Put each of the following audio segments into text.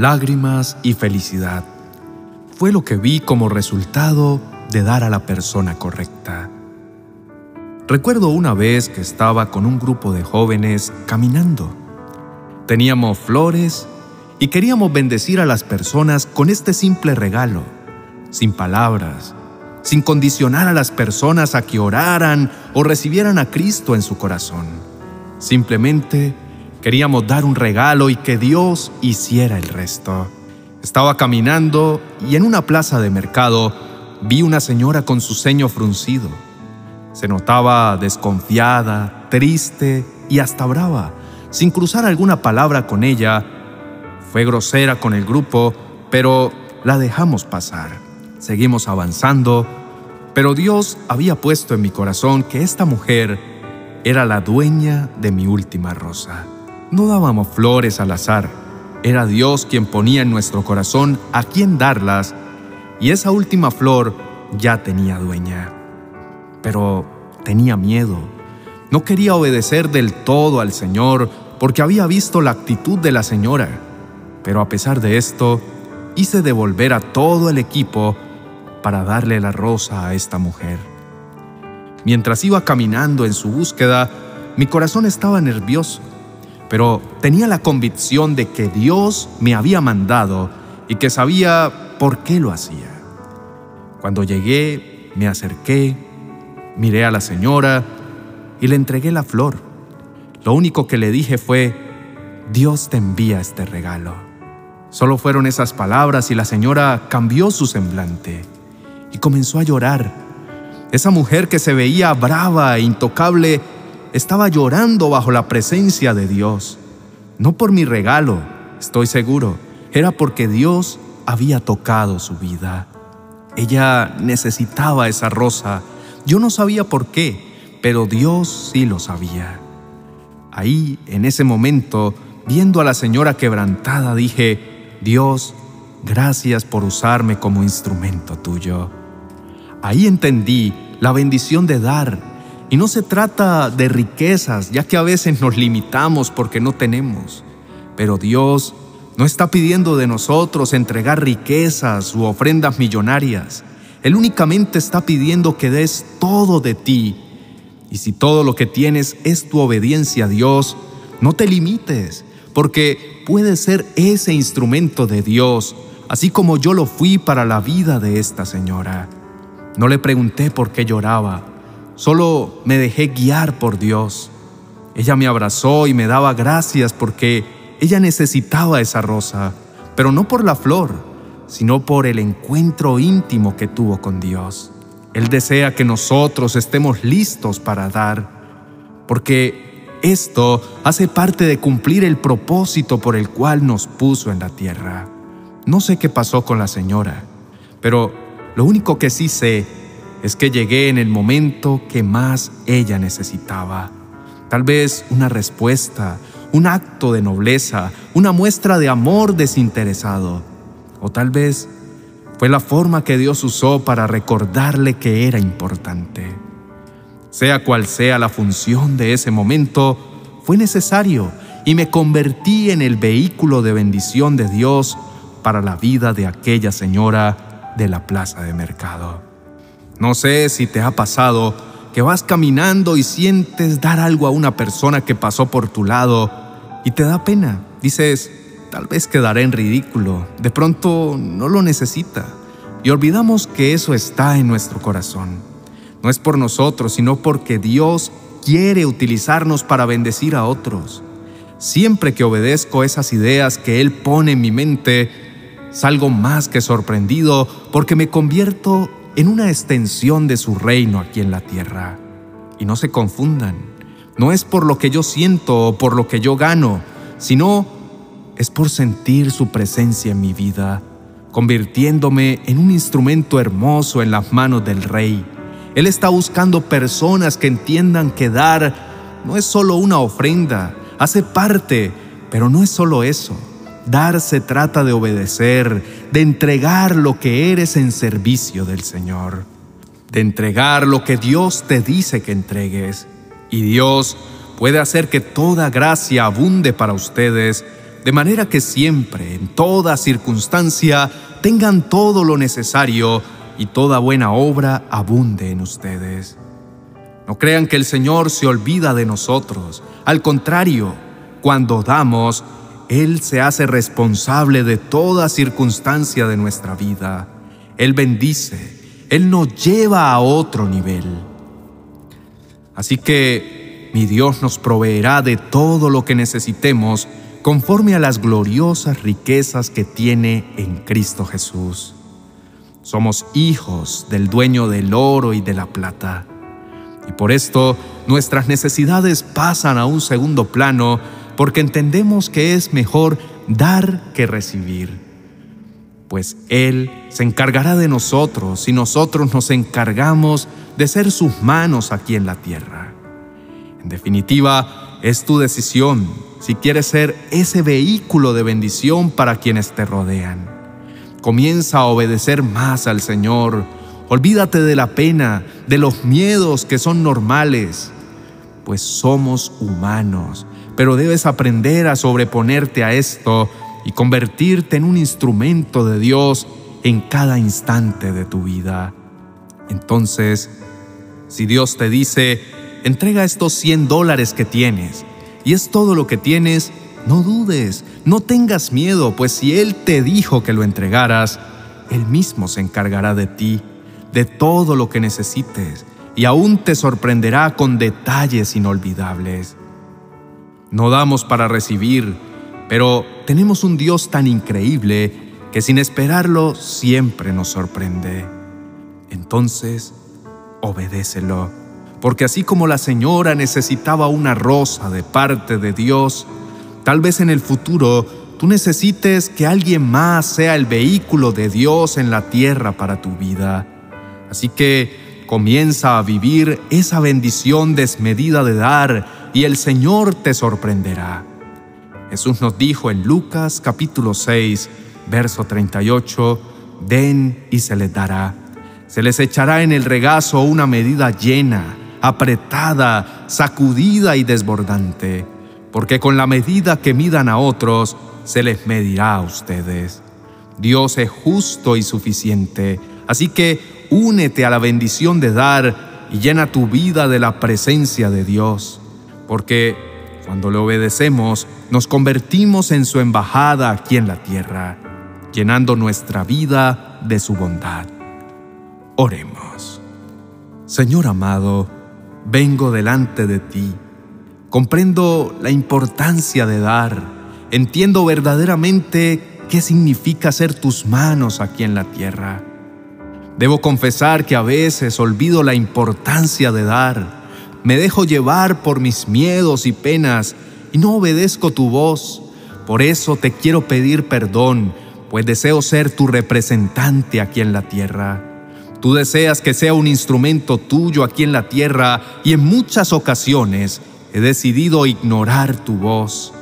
lágrimas y felicidad. Fue lo que vi como resultado de dar a la persona correcta. Recuerdo una vez que estaba con un grupo de jóvenes caminando. Teníamos flores y queríamos bendecir a las personas con este simple regalo, sin palabras, sin condicionar a las personas a que oraran o recibieran a Cristo en su corazón. Simplemente queríamos dar un regalo y que Dios hiciera el resto. Estaba caminando y en una plaza de mercado vi una señora con su ceño fruncido. Se notaba desconfiada, triste y hasta brava. Sin cruzar alguna palabra con ella, fue grosera con el grupo, pero la dejamos pasar. Seguimos avanzando, pero Dios había puesto en mi corazón que esta mujer era la dueña de mi última rosa. No dábamos flores al azar, era Dios quien ponía en nuestro corazón a quién darlas y esa última flor ya tenía dueña. Pero tenía miedo. No quería obedecer del todo al Señor porque había visto la actitud de la señora. Pero a pesar de esto, hice devolver a todo el equipo para darle la rosa a esta mujer. Mientras iba caminando en su búsqueda, mi corazón estaba nervioso, pero tenía la convicción de que Dios me había mandado y que sabía por qué lo hacía. Cuando llegué, me acerqué, miré a la señora y le entregué la flor. Lo único que le dije fue, Dios te envía este regalo. Solo fueron esas palabras y la señora cambió su semblante y comenzó a llorar. Esa mujer que se veía brava e intocable estaba llorando bajo la presencia de Dios. No por mi regalo, estoy seguro, era porque Dios había tocado su vida. Ella necesitaba esa rosa. Yo no sabía por qué, pero Dios sí lo sabía. Ahí, en ese momento, viendo a la señora quebrantada, dije, Dios, gracias por usarme como instrumento tuyo. Ahí entendí la bendición de dar. Y no se trata de riquezas, ya que a veces nos limitamos porque no tenemos. Pero Dios no está pidiendo de nosotros entregar riquezas u ofrendas millonarias. Él únicamente está pidiendo que des todo de ti. Y si todo lo que tienes es tu obediencia a Dios, no te limites, porque puedes ser ese instrumento de Dios, así como yo lo fui para la vida de esta señora. No le pregunté por qué lloraba, solo me dejé guiar por Dios. Ella me abrazó y me daba gracias porque ella necesitaba esa rosa, pero no por la flor, sino por el encuentro íntimo que tuvo con Dios. Él desea que nosotros estemos listos para dar, porque esto hace parte de cumplir el propósito por el cual nos puso en la tierra. No sé qué pasó con la señora, pero lo único que sí sé es que llegué en el momento que más ella necesitaba. Tal vez una respuesta, un acto de nobleza, una muestra de amor desinteresado. O tal vez fue la forma que Dios usó para recordarle que era importante. Sea cual sea la función de ese momento, fue necesario y me convertí en el vehículo de bendición de Dios para la vida de aquella señora de la plaza de mercado. No sé si te ha pasado que vas caminando y sientes dar algo a una persona que pasó por tu lado y te da pena. Dices, tal vez quedará en ridículo, de pronto no lo necesita. Y olvidamos que eso está en nuestro corazón. No es por nosotros, sino porque Dios quiere utilizarnos para bendecir a otros. Siempre que obedezco esas ideas que Él pone en mi mente, salgo más que sorprendido porque me convierto en una extensión de su reino aquí en la tierra. Y no se confundan, no es por lo que yo siento o por lo que yo gano, sino es por sentir su presencia en mi vida, convirtiéndome en un instrumento hermoso en las manos del Rey. Él está buscando personas que entiendan que dar no es solo una ofrenda, hace parte, pero no es solo eso. Dar se trata de obedecer, de entregar lo que eres en servicio del Señor, de entregar lo que Dios te dice que entregues. Y Dios puede hacer que toda gracia abunde para ustedes de manera que siempre, en toda circunstancia, tengan todo lo necesario y toda buena obra abunde en ustedes. No crean que el Señor se olvida de nosotros. Al contrario, cuando damos, Él se hace responsable de toda circunstancia de nuestra vida. Él bendice, Él nos lleva a otro nivel. Así que mi Dios nos proveerá de todo lo que necesitemos conforme a las gloriosas riquezas que tiene en Cristo Jesús. Somos hijos del dueño del oro y de la plata. Y por esto nuestras necesidades pasan a un segundo plano porque entendemos que es mejor dar que recibir. Pues Él se encargará de nosotros y nosotros nos encargamos de ser sus manos aquí en la tierra. En definitiva, es tu decisión si quieres ser ese vehículo de bendición para quienes te rodean. Comienza a obedecer más al Señor. Olvídate de la pena, de los miedos que son normales, pues somos humanos, pero debes aprender a sobreponerte a esto y convertirte en un instrumento de Dios en cada instante de tu vida. Entonces, si Dios te dice, entrega estos 100 dólares que tienes, y es todo lo que tienes, no dudes, no tengas miedo, pues si Él te dijo que lo entregaras, Él mismo se encargará de ti, de todo lo que necesites, y aún te sorprenderá con detalles inolvidables. No damos para recibir, pero tenemos un Dios tan increíble que sin esperarlo siempre nos sorprende. Entonces, obedécelo, porque así como la señora necesitaba una rosa de parte de Dios, Tal vez en el futuro tú necesites que alguien más sea el vehículo de Dios en la tierra para tu vida. Así que comienza a vivir esa bendición desmedida de dar y el Señor te sorprenderá. Jesús nos dijo en Lucas capítulo 6, verso 38, Den y se les dará. Se les echará en el regazo una medida llena, apretada, sacudida y desbordante porque con la medida que midan a otros, se les medirá a ustedes. Dios es justo y suficiente, así que únete a la bendición de dar y llena tu vida de la presencia de Dios, porque cuando le obedecemos, nos convertimos en su embajada aquí en la tierra, llenando nuestra vida de su bondad. Oremos. Señor amado, vengo delante de ti Comprendo la importancia de dar. Entiendo verdaderamente qué significa ser tus manos aquí en la tierra. Debo confesar que a veces olvido la importancia de dar. Me dejo llevar por mis miedos y penas y no obedezco tu voz. Por eso te quiero pedir perdón, pues deseo ser tu representante aquí en la tierra. Tú deseas que sea un instrumento tuyo aquí en la tierra y en muchas ocasiones he decidido ignorar tu voz.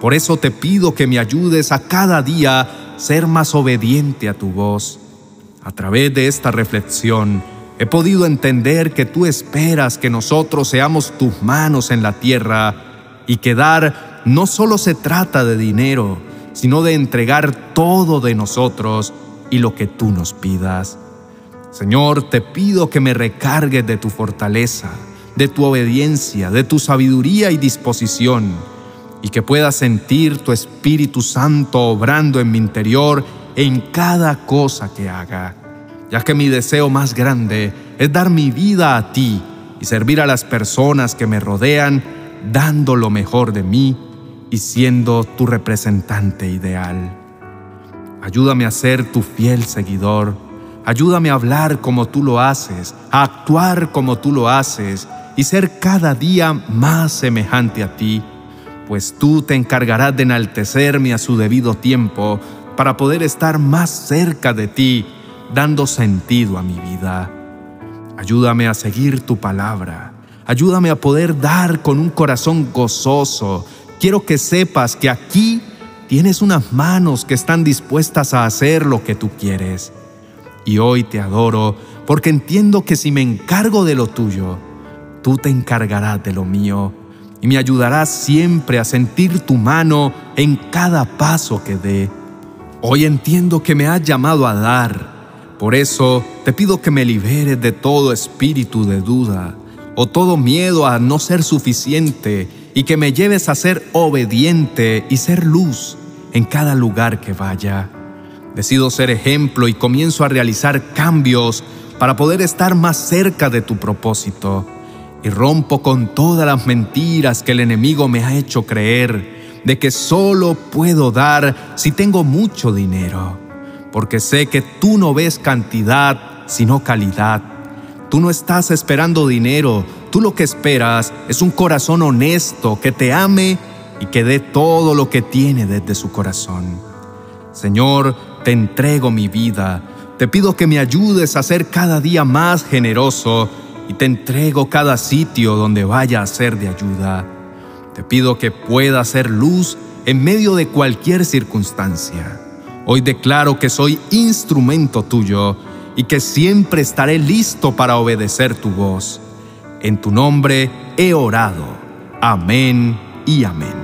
Por eso te pido que me ayudes a cada día ser más obediente a tu voz. A través de esta reflexión, he podido entender que tú esperas que nosotros seamos tus manos en la tierra y que dar no solo se trata de dinero, sino de entregar todo de nosotros y lo que tú nos pidas. Señor, te pido que me recargues de tu fortaleza de tu obediencia, de tu sabiduría y disposición, y que pueda sentir tu Espíritu Santo obrando en mi interior en cada cosa que haga, ya que mi deseo más grande es dar mi vida a ti y servir a las personas que me rodean, dando lo mejor de mí y siendo tu representante ideal. Ayúdame a ser tu fiel seguidor. Ayúdame a hablar como tú lo haces, a actuar como tú lo haces y ser cada día más semejante a ti, pues tú te encargarás de enaltecerme a su debido tiempo para poder estar más cerca de ti, dando sentido a mi vida. Ayúdame a seguir tu palabra. Ayúdame a poder dar con un corazón gozoso. Quiero que sepas que aquí tienes unas manos que están dispuestas a hacer lo que tú quieres. Y hoy te adoro porque entiendo que si me encargo de lo tuyo, tú te encargarás de lo mío y me ayudarás siempre a sentir tu mano en cada paso que dé. Hoy entiendo que me has llamado a dar. Por eso te pido que me liberes de todo espíritu de duda o todo miedo a no ser suficiente y que me lleves a ser obediente y ser luz en cada lugar que vaya. Decido ser ejemplo y comienzo a realizar cambios para poder estar más cerca de tu propósito. Y rompo con todas las mentiras que el enemigo me ha hecho creer de que solo puedo dar si tengo mucho dinero. Porque sé que tú no ves cantidad, sino calidad. Tú no estás esperando dinero, tú lo que esperas es un corazón honesto que te ame y que dé todo lo que tiene desde su corazón. Señor, te entrego mi vida, te pido que me ayudes a ser cada día más generoso y te entrego cada sitio donde vaya a ser de ayuda. Te pido que pueda ser luz en medio de cualquier circunstancia. Hoy declaro que soy instrumento tuyo y que siempre estaré listo para obedecer tu voz. En tu nombre he orado. Amén y amén.